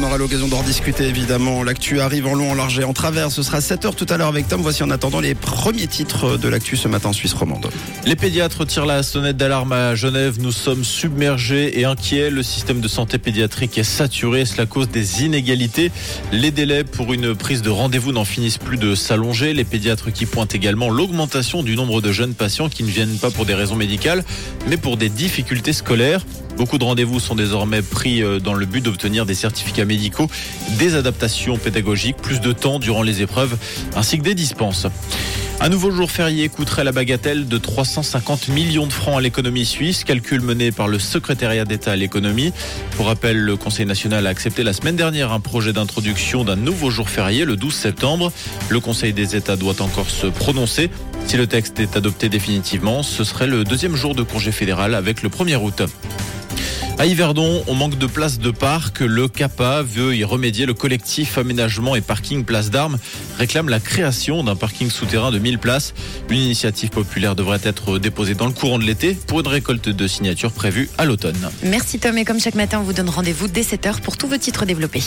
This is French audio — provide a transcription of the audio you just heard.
On aura l'occasion d'en discuter évidemment. L'actu arrive en long, en large et en travers. Ce sera 7h tout à l'heure avec Tom. Voici en attendant les premiers titres de l'actu ce matin en Suisse romande. Les pédiatres tirent la sonnette d'alarme à Genève. Nous sommes submergés et inquiets. Le système de santé pédiatrique est saturé. Cela cause des inégalités. Les délais pour une prise de rendez-vous n'en finissent plus de s'allonger. Les pédiatres qui pointent également l'augmentation du nombre de jeunes patients qui ne viennent pas pour des raisons médicales, mais pour des difficultés scolaires. Beaucoup de rendez-vous sont désormais pris euh, dans le but d'obtenir des certificats médicaux, des adaptations pédagogiques, plus de temps durant les épreuves, ainsi que des dispenses. Un nouveau jour férié coûterait la bagatelle de 350 millions de francs à l'économie suisse, calcul mené par le secrétariat d'État à l'économie. Pour rappel, le Conseil national a accepté la semaine dernière un projet d'introduction d'un nouveau jour férié le 12 septembre. Le Conseil des États doit encore se prononcer. Si le texte est adopté définitivement, ce serait le deuxième jour de congé fédéral avec le 1er août. À Yverdon, on manque de places de parc. Le CAPA veut y remédier. Le collectif Aménagement et Parking Place d'Armes réclame la création d'un parking souterrain de 1000 places. Une initiative populaire devrait être déposée dans le courant de l'été pour une récolte de signatures prévue à l'automne. Merci Tom et comme chaque matin, on vous donne rendez-vous dès 7h pour tous vos titres développés.